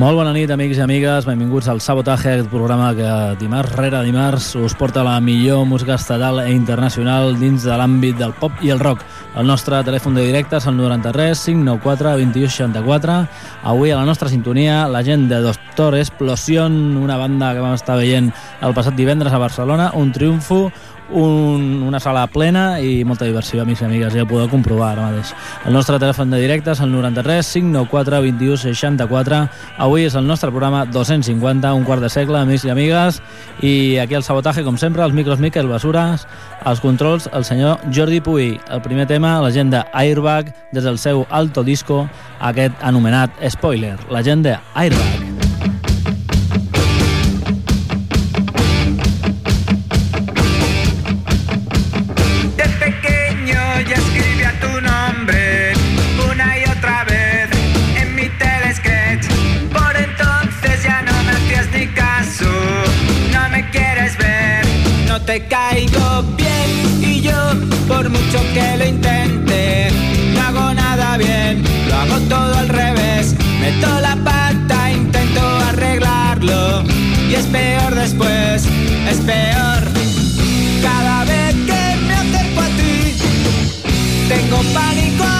Molt bona nit, amics i amigues. Benvinguts al Sabotaje, aquest programa que dimarts rere dimarts us porta la millor música estatal e internacional dins de l'àmbit del pop i el rock. El nostre telèfon de directe és el 93 594 2164. Avui a la nostra sintonia la gent de Doctor Explosion, una banda que vam estar veient el passat divendres a Barcelona, un triomfo, un, una sala plena i molta diversió, amics i amigues, ja ho podeu comprovar ara mateix. El nostre telèfon de directe és el 93 594 21 64. Avui és el nostre programa 250, un quart de segle, amics i amigues, i aquí al sabotatge, com sempre, els micros Miquel Basures, els controls, el senyor Jordi Puy. El primer tema, la gent de Airbag, des del seu alto disco, aquest anomenat Spoiler, la gent de Airbag. Por mucho que lo intente, no hago nada bien, lo hago todo al revés, meto la pata, intento arreglarlo. Y es peor después, es peor. Cada vez que me acerco a ti, tengo pánico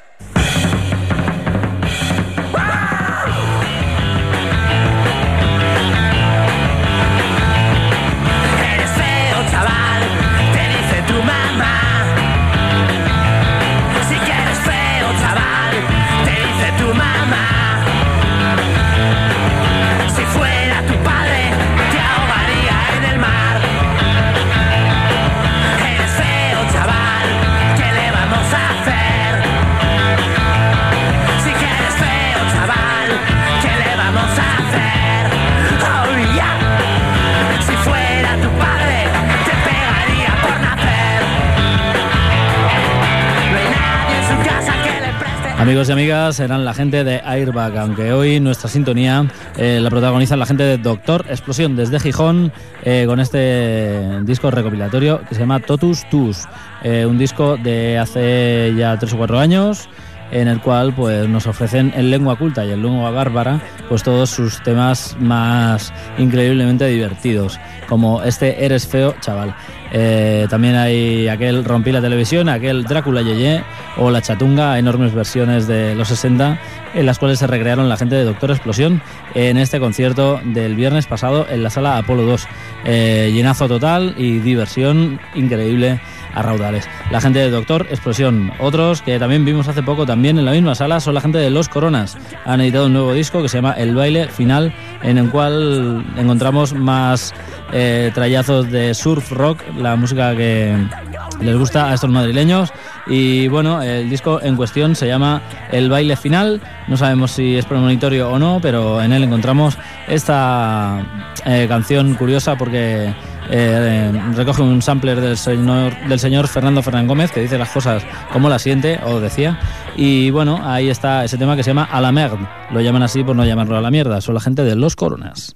Amigos y amigas, eran la gente de Airbag, aunque hoy nuestra sintonía eh, la protagonizan la gente de Doctor Explosión desde Gijón eh, con este disco recopilatorio que se llama Totus Tus, eh, un disco de hace ya tres o cuatro años en el cual pues nos ofrecen en lengua culta y en lengua bárbara pues todos sus temas más increíblemente divertidos como este Eres feo chaval eh, también hay aquel Rompí la televisión, aquel Drácula Yeye o La Chatunga, enormes versiones de los 60 en las cuales se recrearon la gente de Doctor Explosión en este concierto del viernes pasado en la sala Apolo 2. Eh, llenazo total y diversión increíble a raudales. La gente de Doctor Explosión. Otros que también vimos hace poco también en la misma sala son la gente de Los Coronas. Han editado un nuevo disco que se llama El baile final en el cual encontramos más eh, trayazos de surf rock, la música que les gusta a estos madrileños. Y bueno, el disco en cuestión se llama El baile final. No sabemos si es premonitorio o no, pero en él encontramos esta eh, canción curiosa porque eh, recoge un sampler del señor, del señor Fernando Fernán Gómez que dice las cosas como las siente o decía. Y bueno, ahí está ese tema que se llama A la merde. Lo llaman así por no llamarlo a la mierda. Son la gente de Los Coronas.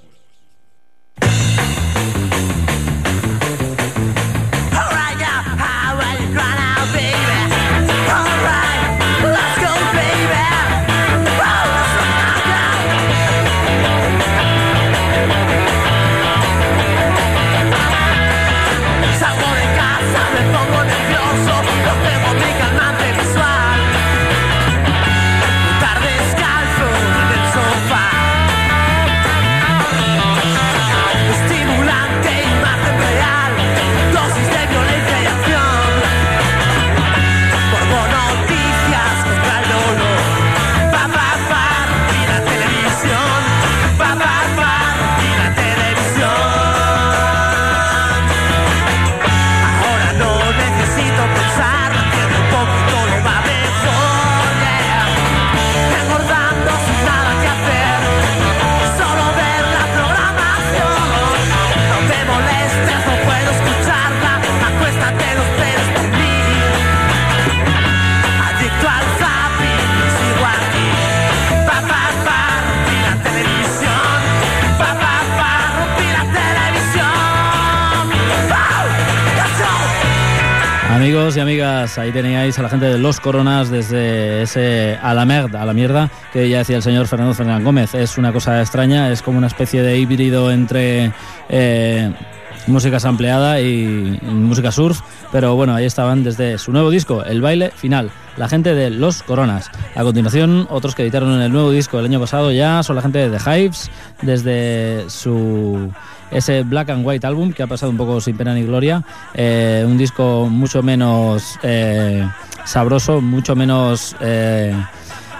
Amigos y amigas, ahí teníais a la gente de Los Coronas desde ese a la mierda, a la mierda, que ya decía el señor Fernando Fernández Gómez. Es una cosa extraña, es como una especie de híbrido entre... Eh, música sampleada y música surf, pero bueno, ahí estaban desde su nuevo disco, El baile final la gente de Los Coronas. A continuación, otros que editaron en el nuevo disco del año pasado ya son la gente de The Hives, desde su ese Black and White Album que ha pasado un poco sin pena ni gloria, eh, un disco mucho menos eh, sabroso, mucho menos... Eh,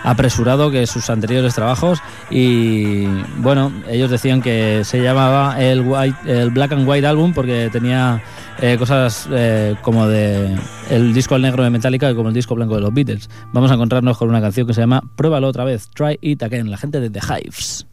apresurado que sus anteriores trabajos y bueno, ellos decían que se llamaba el, white, el Black and White Album porque tenía eh, cosas eh, como de el disco al negro de Metallica y como el disco blanco de los Beatles. Vamos a encontrarnos con una canción que se llama Pruébalo otra vez, Try It Again, la gente de The Hives.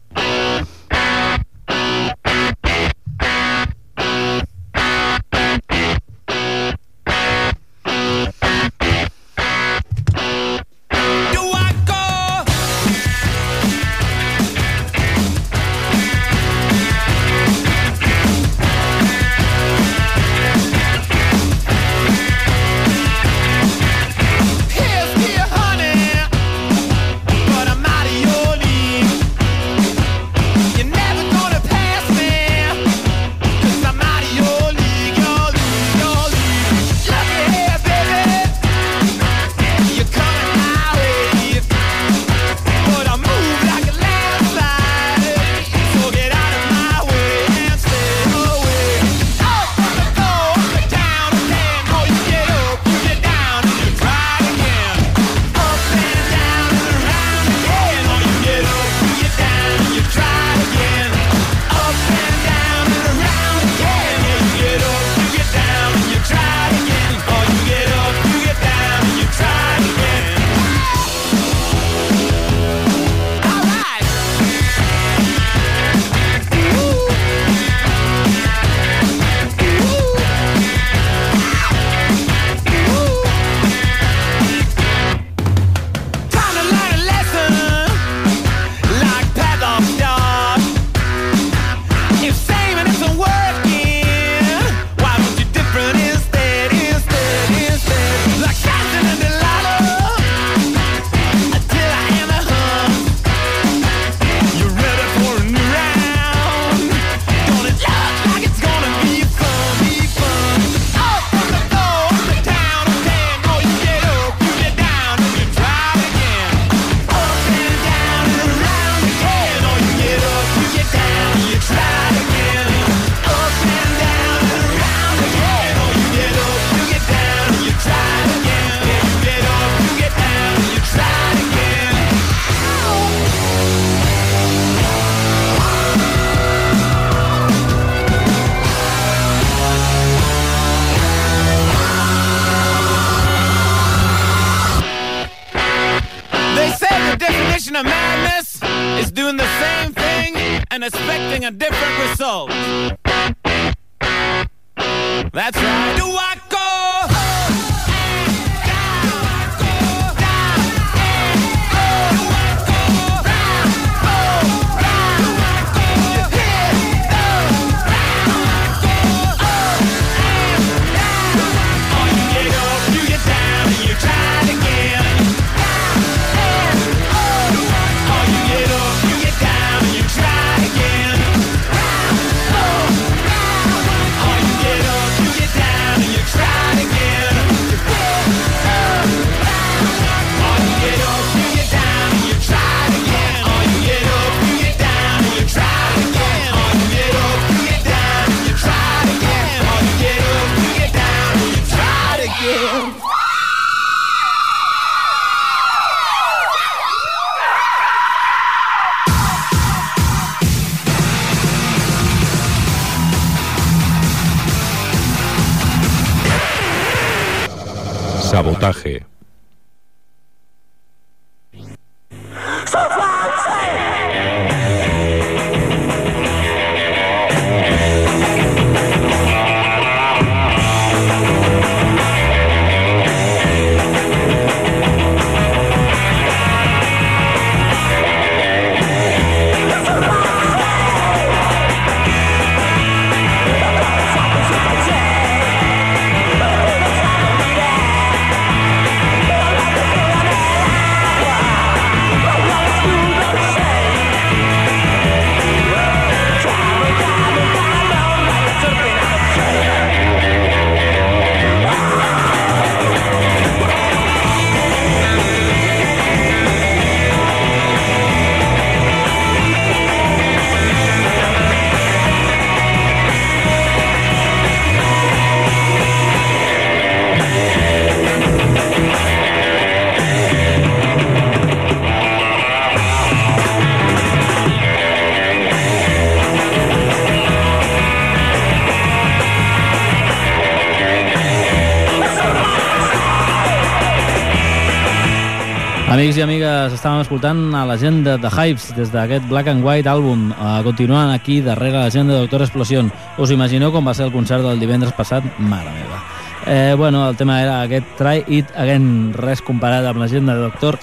Amics i amigues, estàvem escoltant a la gent de Hypes des d'aquest Black and White àlbum, uh, continuant aquí darrere la gent de Doctor Explosion. Us imagineu com va ser el concert del divendres passat? Mare meva. Eh, bueno, el tema era aquest Try It Again, res comparat amb la gent de Doctor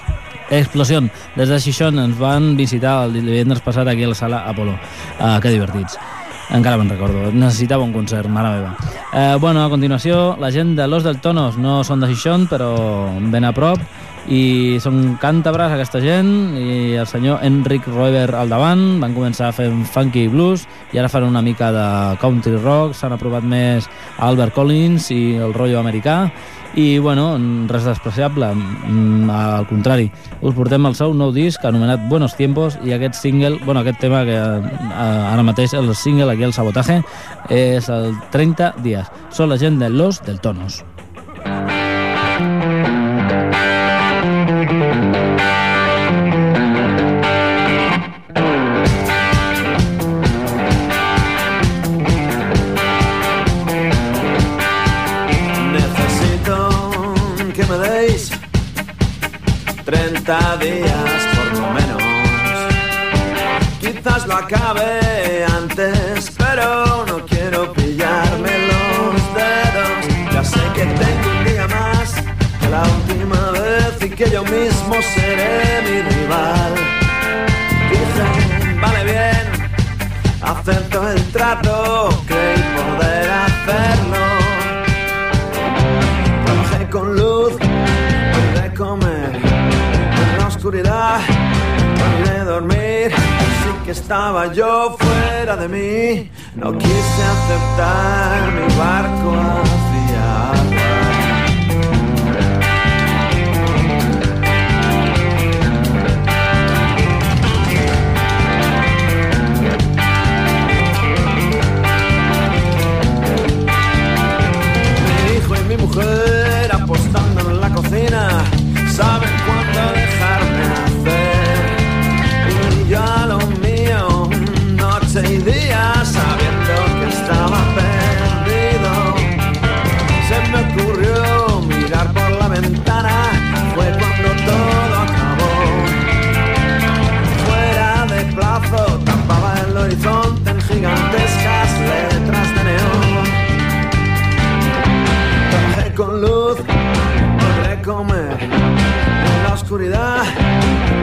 Explosion. Des de Xixón ens van visitar el divendres passat aquí a la sala Apolo. Uh, que divertits. Encara me'n recordo, necessitava un concert, mare meva. Eh, bueno, a continuació, la gent de Los del Tonos no són de Xixón, però ben a prop, i són càntabres aquesta gent i el senyor Enric Roeber al davant. Van començar fent funky blues i ara fan una mica de country rock. S'han aprovat més Albert Collins i el rotllo americà. I bueno, res despreciable mm, al contrari, us portem el seu nou disc anomenat Buenos Tiempos i aquest single, bueno, aquest tema que eh, ara mateix el single aquí al Sabotaje és el 30 dies. Són la gent de Los del Tonos acabe estaba yo fuera de mí, no quise aceptar mi barco hacia mi mujer gigantescas letras de neón. Trabajé con luz, logré comer en la oscuridad,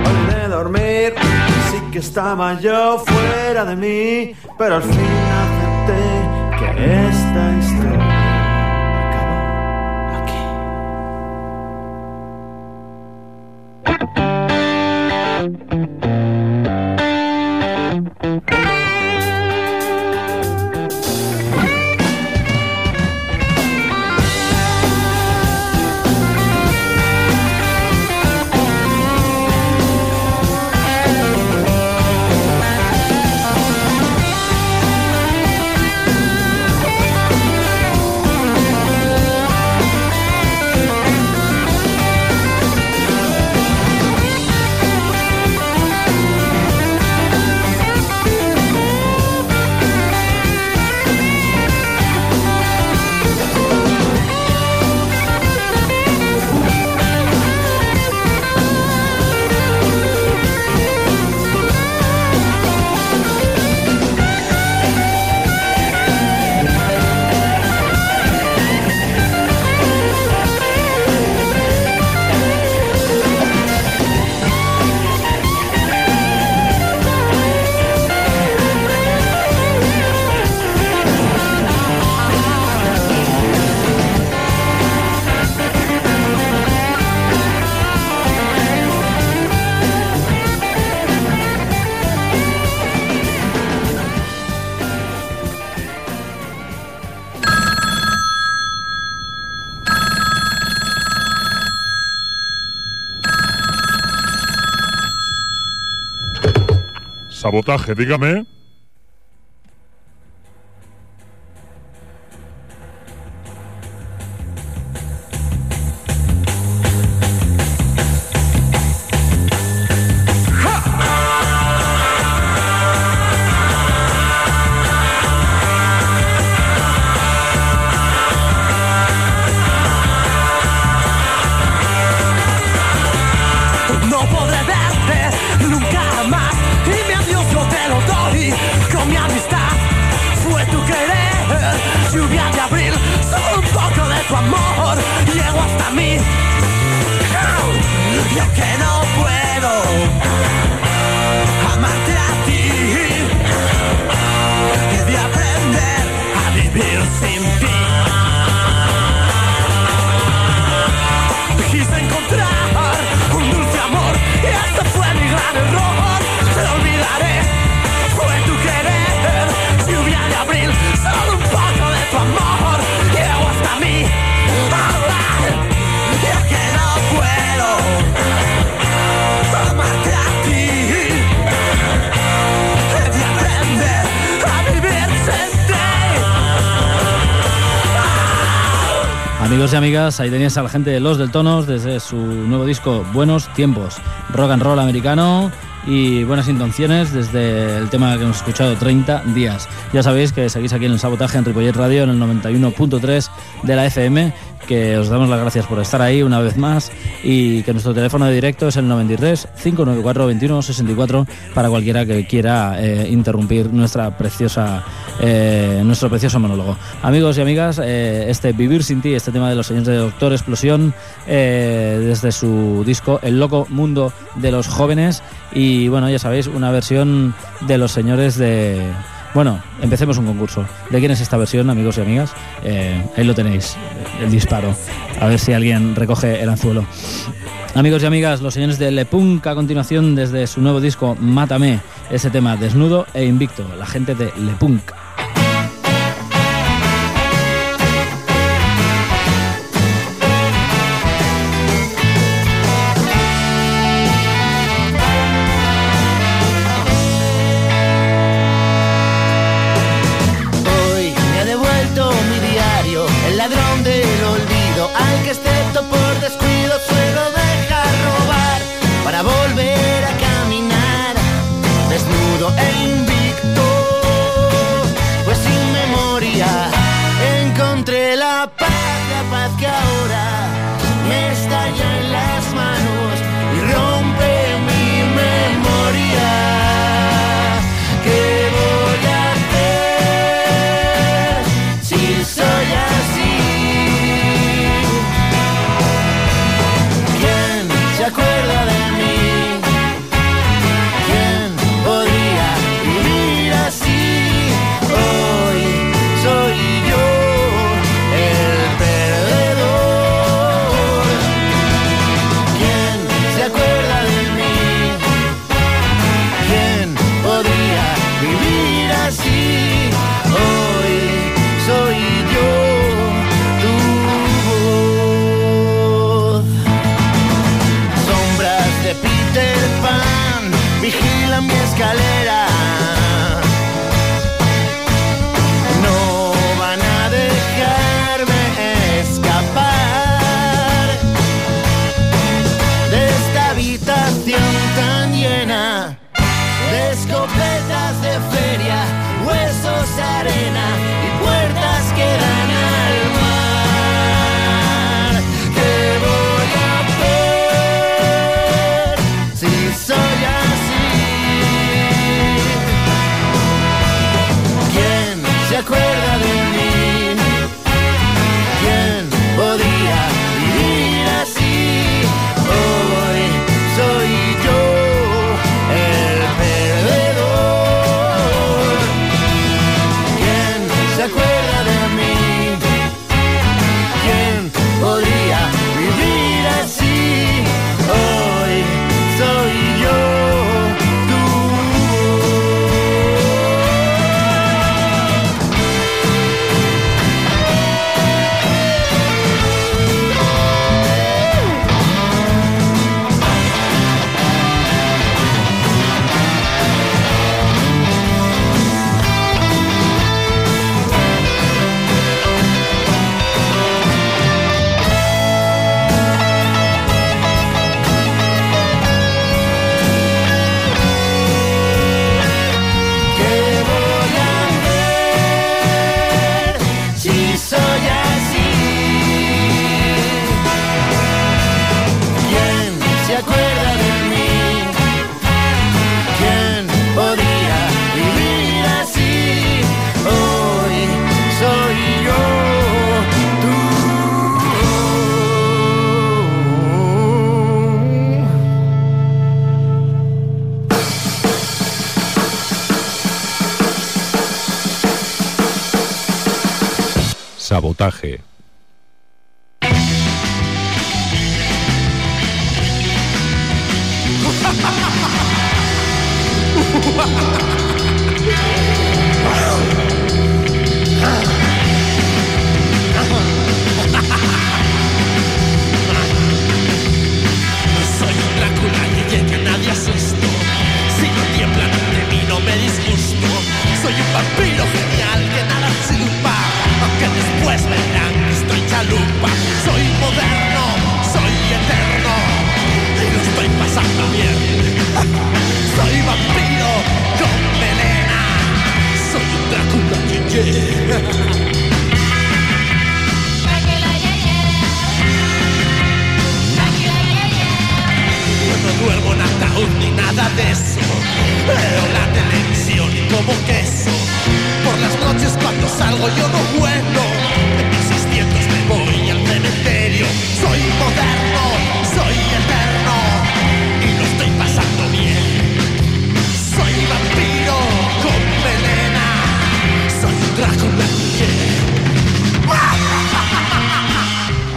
olvidé dormir. Sí que estaba yo fuera de mí, pero al fin acepté que esta historia Sabotaje, dígame. Ahí tenías a la gente de Los del Tonos desde su nuevo disco Buenos Tiempos, rock and roll americano y buenas intenciones desde el tema que hemos escuchado 30 días. Ya sabéis que seguís aquí en el sabotaje en Ripollet Radio en el 91.3 de la FM, que os damos las gracias por estar ahí una vez más y que nuestro teléfono de directo es el 93 594 2164 para cualquiera que quiera eh, interrumpir nuestra preciosa eh, nuestro precioso monólogo. Amigos y amigas, eh, este Vivir sin ti, este tema de los señores de Doctor Explosión, desde su disco El loco mundo de los jóvenes y bueno, ya sabéis, una versión de los señores de... Bueno, empecemos un concurso. ¿De quién es esta versión, amigos y amigas? Eh, ahí lo tenéis, el disparo. A ver si alguien recoge el anzuelo. Amigos y amigas, los señores de Le Punk a continuación desde su nuevo disco Mátame, ese tema desnudo e invicto, la gente de Le Punk.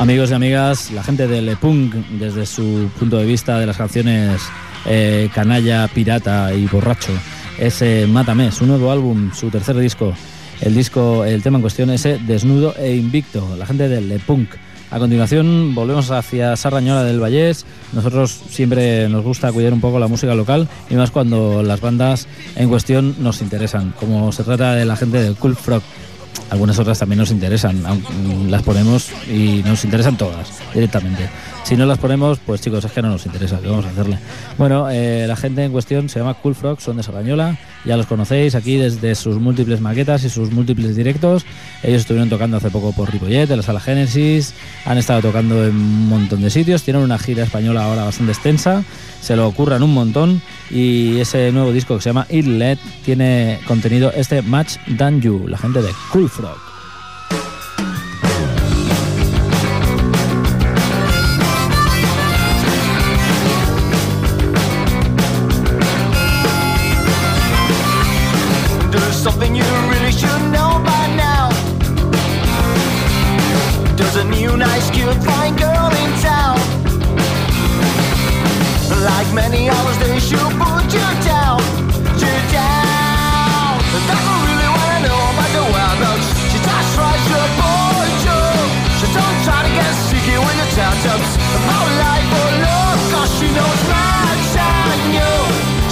Amigos y amigas, la gente de Le Punk, desde su punto de vista de las canciones eh, Canalla, Pirata y Borracho, es eh, Mátame, su nuevo álbum, su tercer disco. El disco, el tema en cuestión es eh, Desnudo e Invicto, la gente de Le Punk. A continuación volvemos hacia Sarrañola del Vallés. Nosotros siempre nos gusta cuidar un poco la música local y más cuando las bandas en cuestión nos interesan, como se trata de la gente del Cool Frog. Algunas otras también nos interesan, aunque las ponemos y nos interesan todas directamente. Si no las ponemos, pues chicos, es que no nos interesa, ¿qué vamos a hacerle? Bueno, eh, la gente en cuestión se llama Cool Frog, son de Sarrañola, ya los conocéis aquí desde sus múltiples maquetas y sus múltiples directos. Ellos estuvieron tocando hace poco por Ripollet, en la sala Génesis, han estado tocando en un montón de sitios, tienen una gira española ahora bastante extensa, se lo ocurran un montón y ese nuevo disco que se llama It Let tiene contenido este Match Than You, la gente de Cool Frog. Many others, they should put you down, you down. That's not really what I know about the whereabouts. She just tries to avoid you. She don't try to get sticky with your tattoos. About life or love, cause she knows much and you.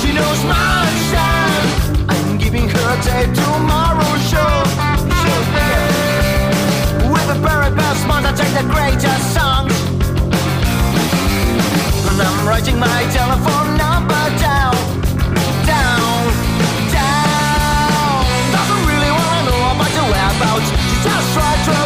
She knows much and I'm giving her a tape tomorrow show. yeah. With the very best ones, I take the greatest songs. And I'm writing my telephone number down, down, down. Doesn't really wanna know about your whereabouts. She just tried to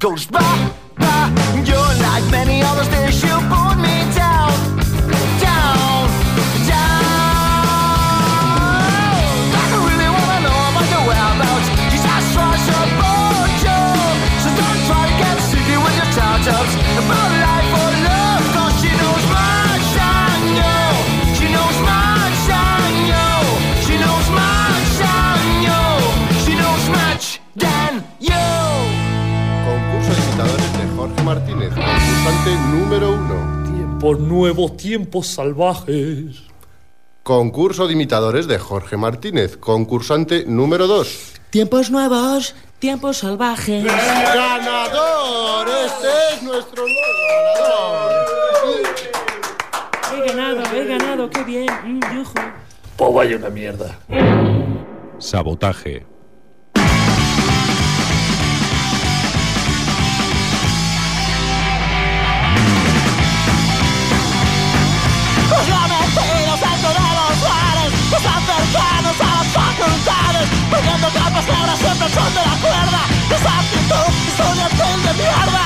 goes by. Nuevos, tiempos salvajes. Concurso de imitadores de Jorge Martínez, concursante número dos. Tiempos nuevos, tiempos salvajes. ¡Ganador! Este es nuestro nuevo ganador. He ganado, he ganado, qué bien. Mm, yujú. Pues vaya una mierda. Sabotaje. Facultades, poniendo capas negras siempre son de la cuerda. Esa actitud mierda,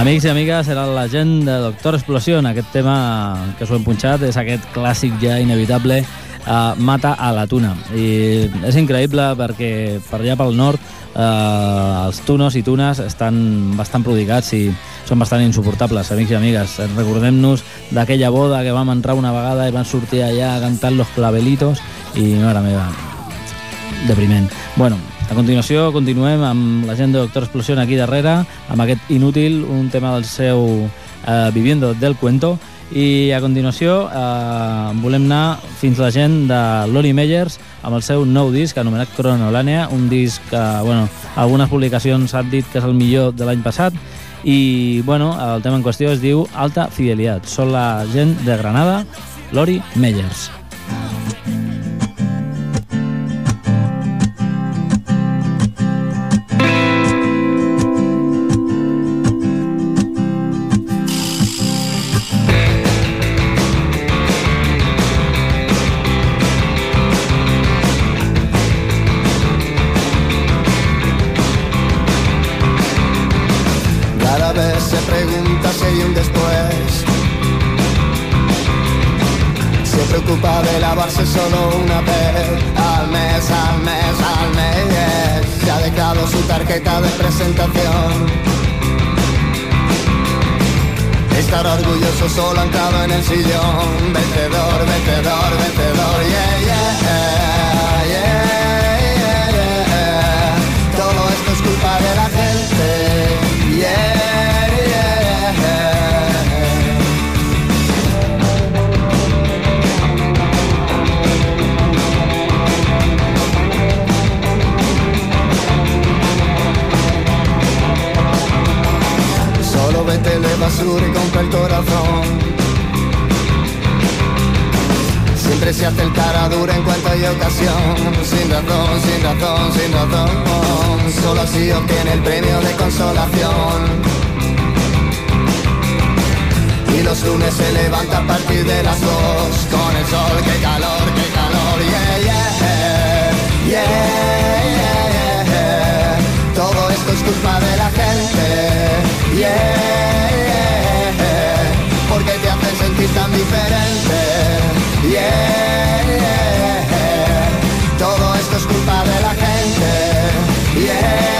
Amics i amigues, era la gent de Doctor Explosion. Aquest tema que us hem punxat és aquest clàssic ja inevitable uh, Mata a la tuna. I és increïble perquè per allà pel nord uh, els tunos i tunes estan bastant prodigats i són bastant insuportables, amics i amigues. Recordem-nos d'aquella boda que vam entrar una vegada i van sortir allà cantant los clavelitos i, mare meva, depriment. Bueno, a continuació continuem amb la gent de Doctor Explosió aquí darrere, amb aquest inútil, un tema del seu eh, Viviendo del Cuento, i a continuació eh, volem anar fins la gent de Lori Meyers amb el seu nou disc anomenat Cronolània, un disc que, bueno, algunes publicacions han dit que és el millor de l'any passat, i, bueno, el tema en qüestió es diu Alta Fidelitat. Són la gent de Granada, Lori Meyers. De presentación. Estar orgulloso solo anclado en el sillón. Vencedor, vencedor, vencedor, yeah, yeah, yeah, y compra el corazón. Siempre se hace el cara dura en cuanto hay ocasión. Sin razón, sin razón, sin razón. Solo así obtiene el premio de consolación. Y los lunes se levanta a partir de las dos. Con el sol, qué calor, qué calor. Yeah, yeah, yeah, yeah, yeah. Todo esto es culpa de la gente. Yeah. Sentir tan diferente. Yeah. Todo esto es culpa de la gente. Yeah,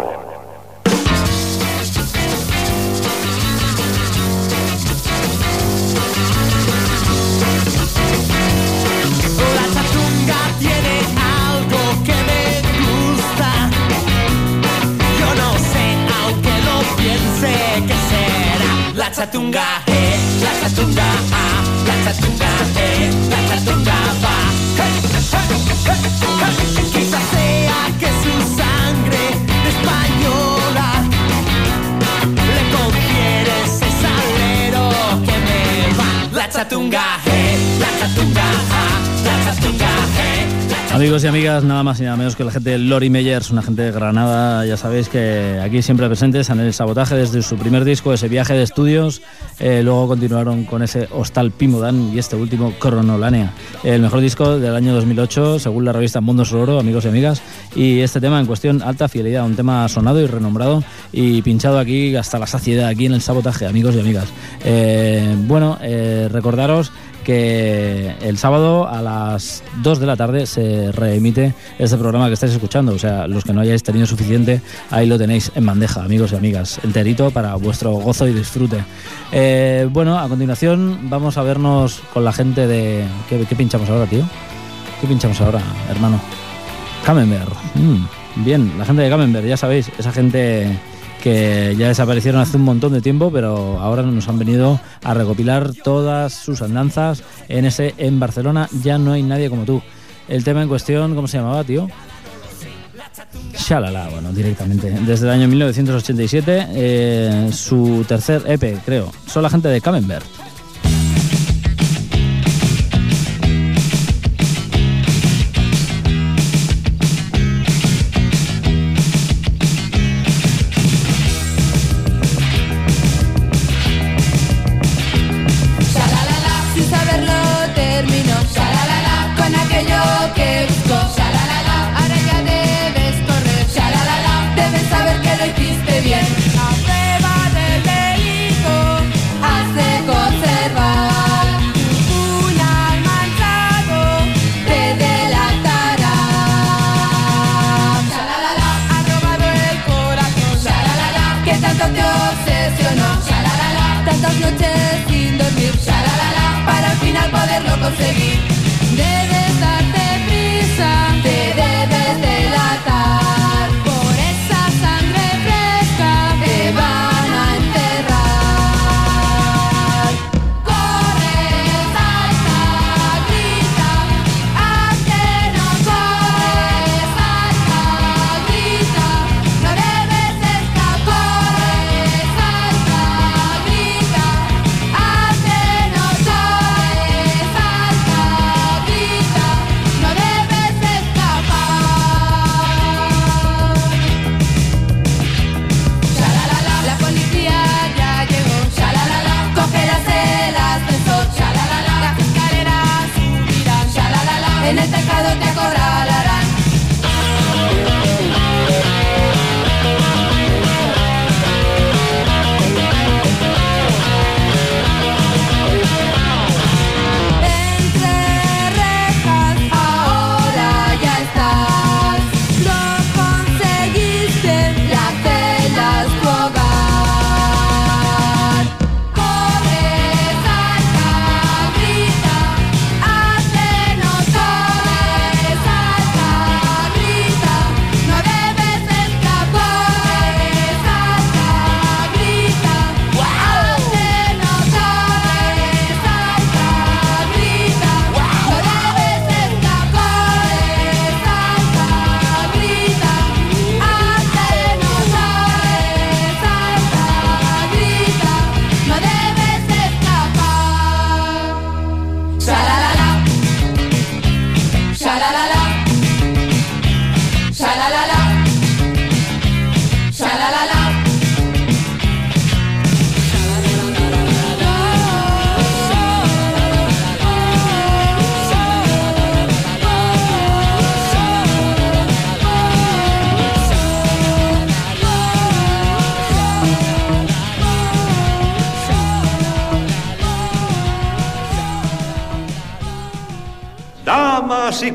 Va. Amigos y amigas, nada más y nada menos que la gente de Lori Meyers, una gente de Granada, ya sabéis que aquí siempre presentes en el sabotaje desde su primer disco, ese viaje de estudios, eh, luego continuaron con ese Hostal Pimodan y este último Cronolánea, el mejor disco del año 2008 según la revista Mundo Sonoro, amigos y amigas, y este tema en cuestión, Alta Fidelidad, un tema sonado y renombrado y pinchado aquí hasta la saciedad, aquí en el sabotaje, amigos y amigas. Eh, bueno, eh, recordaros que el sábado a las 2 de la tarde se reemite este programa que estáis escuchando. O sea, los que no hayáis tenido suficiente, ahí lo tenéis en bandeja, amigos y amigas, enterito para vuestro gozo y disfrute. Eh, bueno, a continuación vamos a vernos con la gente de... ¿Qué, pinchamos ahora, tío? ¿Qué pinchamos ahora, hermano? Camembert. Mm, bien, la gente de Camembert, ya sabéis, esa gente que ya desaparecieron hace un montón de tiempo, pero ahora nos han venido a recopilar todas sus andanzas en ese en Barcelona. Ya no hay nadie como tú. El tema en cuestión, ¿cómo se llamaba, tío? Shalala, bueno, directamente. Desde el año 1987, eh, su tercer EP, creo. Son la gente de Camembert.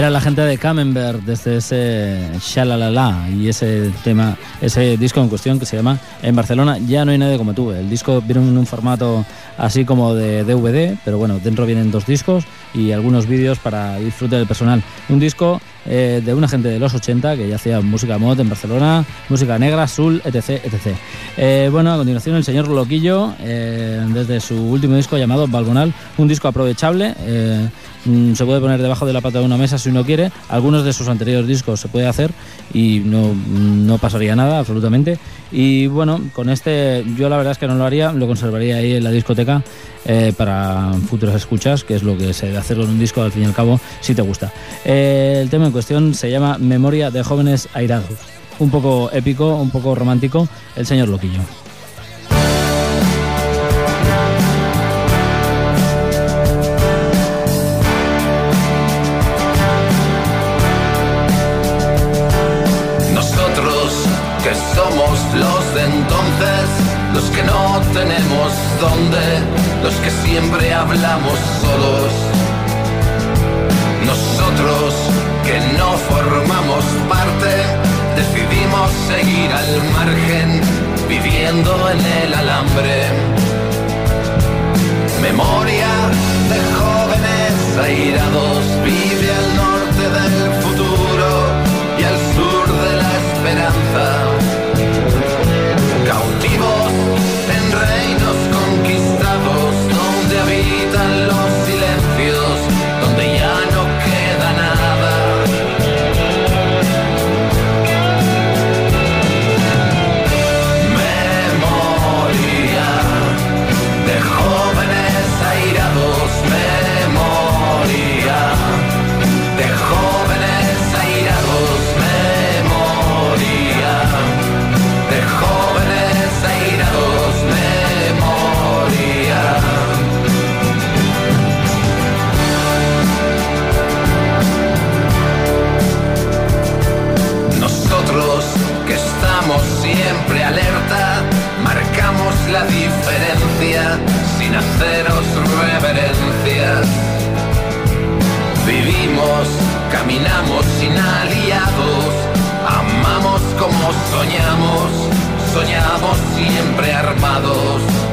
Era la gente de Camembert desde ese Shalalala y ese tema, ese disco en cuestión que se llama En Barcelona ya no hay nadie como tú. El disco viene en un formato así como de DVD, pero bueno, dentro vienen dos discos y algunos vídeos para disfrute del personal. Un disco eh, de una gente de los 80 que ya hacía música mod en Barcelona, música negra, azul, etc. etc. Eh, bueno, a continuación el señor Loquillo, eh, desde su último disco llamado Balgonal, un disco aprovechable. Mm, se puede poner debajo de la pata de una mesa si uno quiere. Algunos de sus anteriores discos se puede hacer y no, no pasaría nada absolutamente. Y bueno, con este yo la verdad es que no lo haría, lo conservaría ahí en la discoteca eh, para futuras escuchas, que es lo que se debe hacer con un disco al fin y al cabo si te gusta. Eh, el tema en cuestión se llama Memoria de jóvenes airados. Un poco épico, un poco romántico, el señor Loquillo. Somos los de entonces, los que no tenemos dónde, los que siempre hablamos solos. Nosotros que no formamos parte, decidimos seguir al margen, viviendo en el alambre. Memoria de jóvenes airados, vive Caminamos sin aliados, amamos como soñamos, soñamos siempre armados.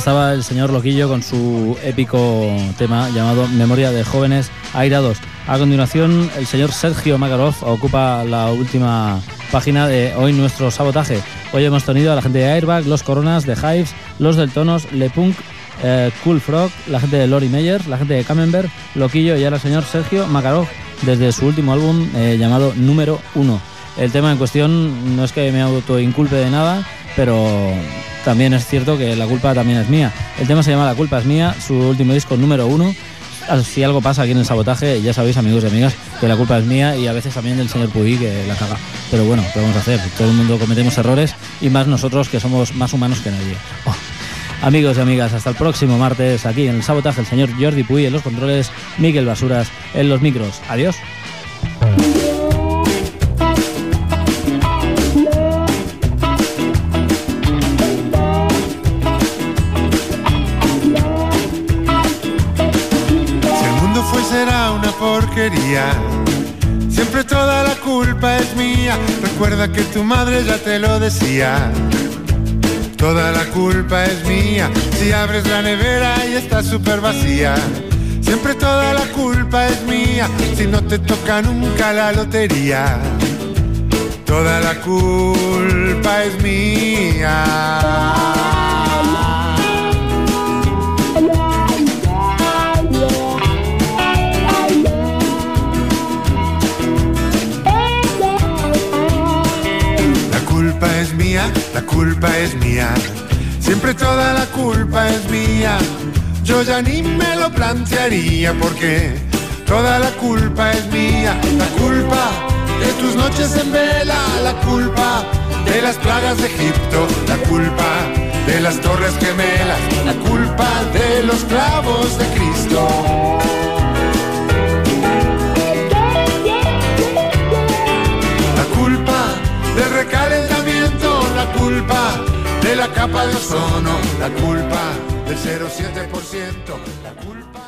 Estaba el señor Loquillo con su épico tema llamado Memoria de Jóvenes Airados. A continuación, el señor Sergio Makarov ocupa la última página de hoy nuestro sabotaje. Hoy hemos tenido a la gente de Airbag, los Coronas, de Hives, los del Tonos, Le Punk, eh, Cool Frog, la gente de Lori Meyer, la gente de Camembert, Loquillo y ahora el señor Sergio Makarov desde su último álbum eh, llamado Número 1. El tema en cuestión no es que me autoinculpe de nada, pero también es cierto que la culpa también es mía. El tema se llama La culpa es mía, su último disco número 1. Si algo pasa aquí en el sabotaje, ya sabéis, amigos y amigas, que la culpa es mía y a veces también del señor Puy que la caga. Pero bueno, ¿qué vamos a hacer? Todo el mundo cometemos errores y más nosotros que somos más humanos que nadie. Oh. Amigos y amigas, hasta el próximo martes aquí en el sabotaje, el señor Jordi Puy en los controles, Miguel Basuras en los micros. Adiós. Recuerda que tu madre ya te lo decía. Toda la culpa es mía. Si abres la nevera y está súper vacía. Siempre toda la culpa es mía. Si no te toca nunca la lotería. Toda la culpa es mía. La culpa es mía. Siempre toda la culpa es mía. Yo ya ni me lo plantearía porque toda la culpa es mía. La culpa de tus noches en vela, la culpa de las plagas de Egipto, la culpa de las torres gemelas, la culpa de los clavos de Cristo. Culpa de la capa de ozono, la culpa del 0,7%, la culpa...